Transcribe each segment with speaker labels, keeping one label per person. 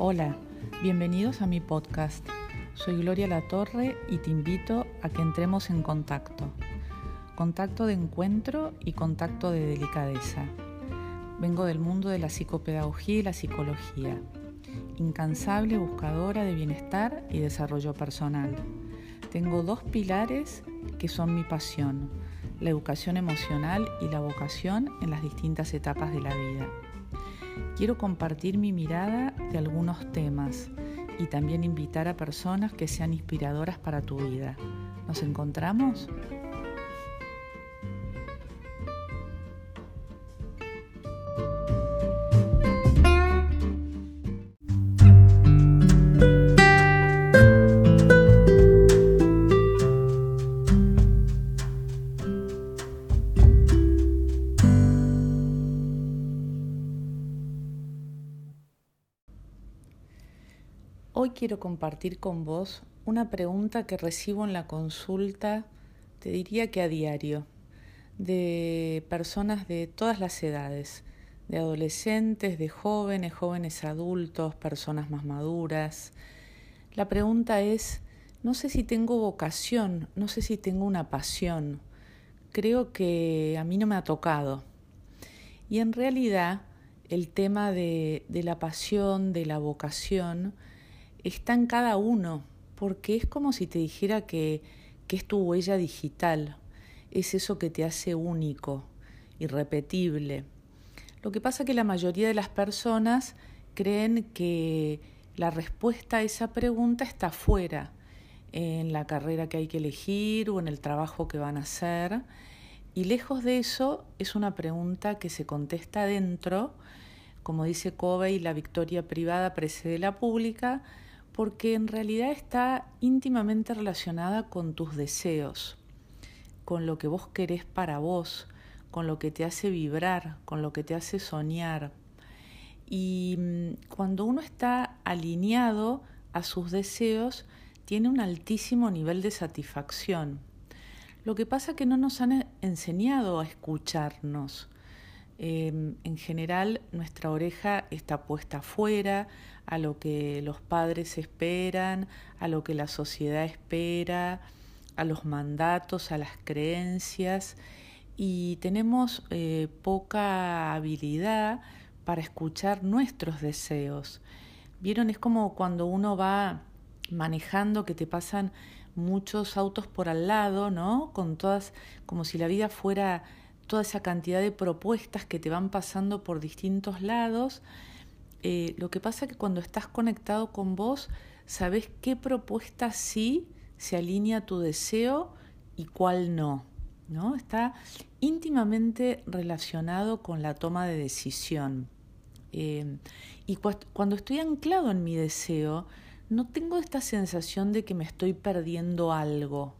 Speaker 1: Hola, bienvenidos a mi podcast. Soy Gloria Latorre y te invito a que entremos en contacto. Contacto de encuentro y contacto de delicadeza. Vengo del mundo de la psicopedagogía y la psicología. Incansable buscadora de bienestar y desarrollo personal. Tengo dos pilares que son mi pasión, la educación emocional y la vocación en las distintas etapas de la vida. Quiero compartir mi mirada de algunos temas y también invitar a personas que sean inspiradoras para tu vida. ¿Nos encontramos? Hoy quiero compartir con vos una pregunta que recibo en la consulta, te diría que a diario, de personas de todas las edades, de adolescentes, de jóvenes, jóvenes adultos, personas más maduras. La pregunta es, no sé si tengo vocación, no sé si tengo una pasión, creo que a mí no me ha tocado. Y en realidad el tema de, de la pasión, de la vocación, está en cada uno, porque es como si te dijera que, que es tu huella digital, es eso que te hace único, irrepetible. Lo que pasa es que la mayoría de las personas creen que la respuesta a esa pregunta está fuera, en la carrera que hay que elegir o en el trabajo que van a hacer. Y lejos de eso, es una pregunta que se contesta dentro, como dice Covey, la victoria privada precede la pública, porque en realidad está íntimamente relacionada con tus deseos, con lo que vos querés para vos, con lo que te hace vibrar, con lo que te hace soñar. Y mm, cuando uno está alineado a sus deseos, tiene un altísimo nivel de satisfacción. Lo que pasa es que no nos han enseñado a escucharnos. Em, en general, nuestra oreja está puesta afuera, a lo que los padres esperan, a lo que la sociedad espera, a los mandatos, a las creencias y tenemos eh, poca habilidad para escuchar nuestros deseos. Vieron, es como cuando uno va manejando que te pasan muchos autos por al lado, ¿no? Con todas, como si la vida fuera toda esa cantidad de propuestas que te van pasando por distintos lados eh, lo que pasa es que cuando estás conectado con vos, sabes qué propuesta sí se alinea a tu deseo y cuál no. ¿no? Está íntimamente relacionado con la toma de decisión. Eh, y cuando estoy anclado en mi deseo, no tengo esta sensación de que me estoy perdiendo algo.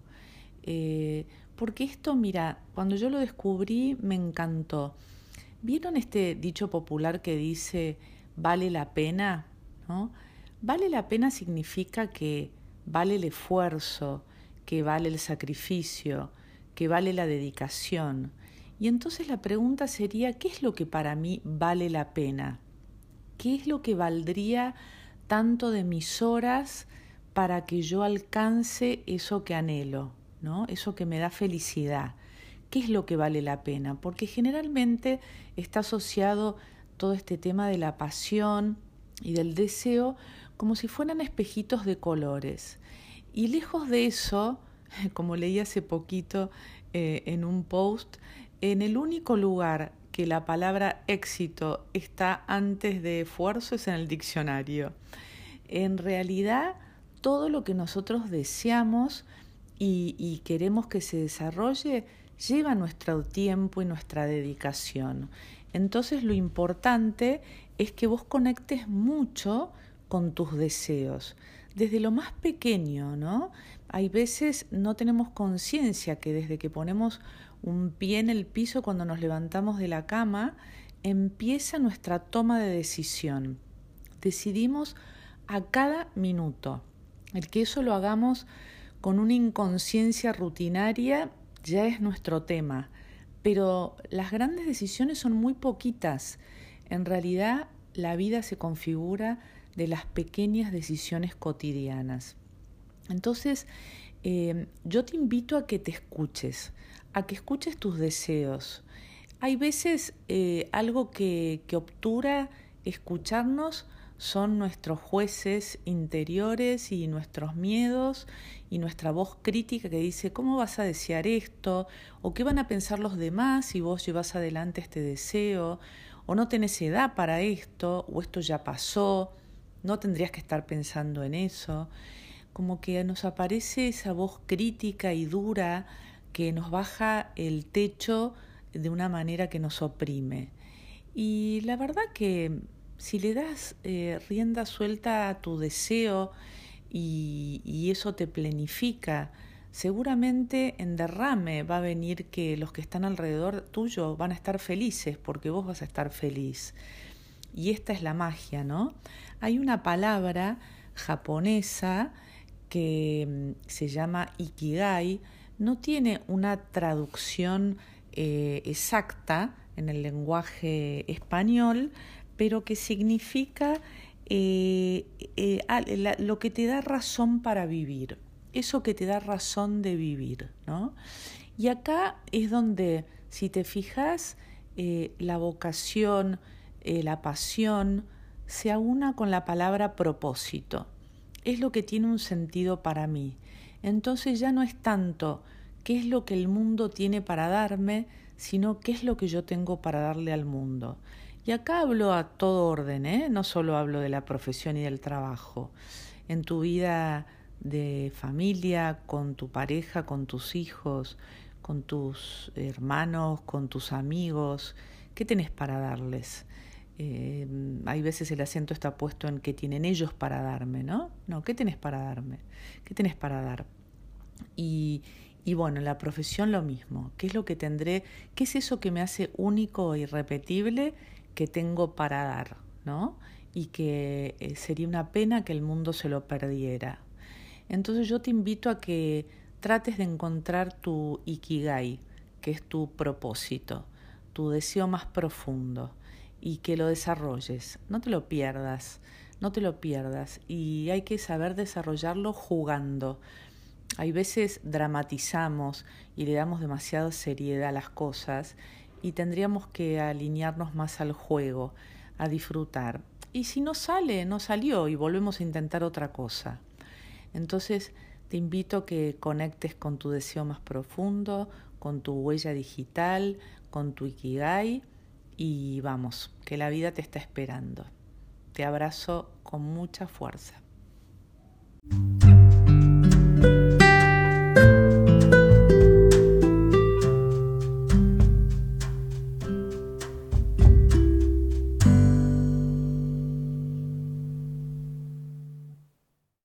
Speaker 1: Eh, porque esto, mira, cuando yo lo descubrí me encantó. ¿Vieron este dicho popular que dice, vale la pena, ¿no? Vale la pena significa que vale el esfuerzo, que vale el sacrificio, que vale la dedicación. Y entonces la pregunta sería, ¿qué es lo que para mí vale la pena? ¿Qué es lo que valdría tanto de mis horas para que yo alcance eso que anhelo, Eso que me da felicidad. ¿Qué es lo que vale la pena? Porque generalmente está asociado todo este tema de la pasión y del deseo como si fueran espejitos de colores. Y lejos de eso, como leí hace poquito eh, en un post, en el único lugar que la palabra éxito está antes de esfuerzo es en el diccionario. En realidad, todo lo que nosotros deseamos y, queremos que se desarrolle lleva nuestro tiempo y nuestra dedicación. Entonces lo importante es que vos conectes mucho con tus deseos, desde lo más pequeño, ¿no? Hay veces no tenemos conciencia que desde que ponemos un pie en el piso cuando nos levantamos de la cama, empieza nuestra toma de decisión. Decidimos a cada minuto. El que eso lo hagamos con una inconsciencia rutinaria ya es nuestro tema pero las grandes decisiones son muy poquitas. En realidad la vida se configura de las pequeñas decisiones cotidianas. Entonces, eh, yo te invito a que te escuches, a que escuches tus deseos. Hay veces eh, algo que, que obtura escucharnos son nuestros jueces interiores y nuestros miedos y nuestra voz crítica que dice, ¿cómo vas a desear esto? ¿O qué van a pensar los demás si vos llevas adelante este deseo? ¿O no tenés edad para esto? ¿O esto ya pasó? No tendrías que estar pensando en eso. Como que nos aparece esa voz crítica y dura que nos baja el techo de una manera que nos oprime. Y la verdad que si le das eh, rienda suelta a tu deseo y, eso te planifica, seguramente en derrame va a venir que los que están alrededor tuyo van a estar felices porque vos vas a estar feliz. Y esta es la magia, ¿no? Hay una palabra japonesa que mm, se llama ikigai, no tiene una traducción eh, exacta en el lenguaje español, pero que significa eh, eh, lo que te da razón para vivir, eso que te da razón de vivir, ¿no? Y acá es donde, si te fijas, la vocación, la pasión, se aúna con la palabra propósito. Es lo que tiene un sentido para mí. Entonces ya no es tanto qué es lo que el mundo tiene para darme, sino qué es lo que yo tengo para darle al mundo. Y acá hablo a todo orden, ¿eh? no solo hablo de la profesión y del trabajo. En tu vida de familia, con tu pareja, con tus hijos, con tus hermanos, con tus amigos, ¿qué tenés para darles? Eh, hay veces el acento está puesto en qué tienen ellos para darme, ¿no? No, ¿qué tenés para darme? ¿Qué tenés para dar? Y, y bueno, en la profesión lo mismo. ¿Qué es lo que tendré? ¿Qué es eso que me hace único e irrepetible que tengo para dar? ¿No? Y que eh, sería una pena que el mundo se lo perdiera. Entonces yo te invito a que trates de encontrar tu ikigai, que es tu propósito, tu deseo más profundo y que lo desarrolles. No te lo pierdas, no te lo pierdas. Y hay que saber desarrollarlo jugando. Hay veces dramatizamos y le damos demasiada seriedad a las cosas y tendríamos que alinearnos más al juego, a disfrutar. Y si no sale, no salió y volvemos a intentar otra cosa. Entonces te invito a que conectes con tu deseo más profundo, con tu huella digital, con tu ikigai y vamos, que la vida te está esperando. Te abrazo con mucha fuerza.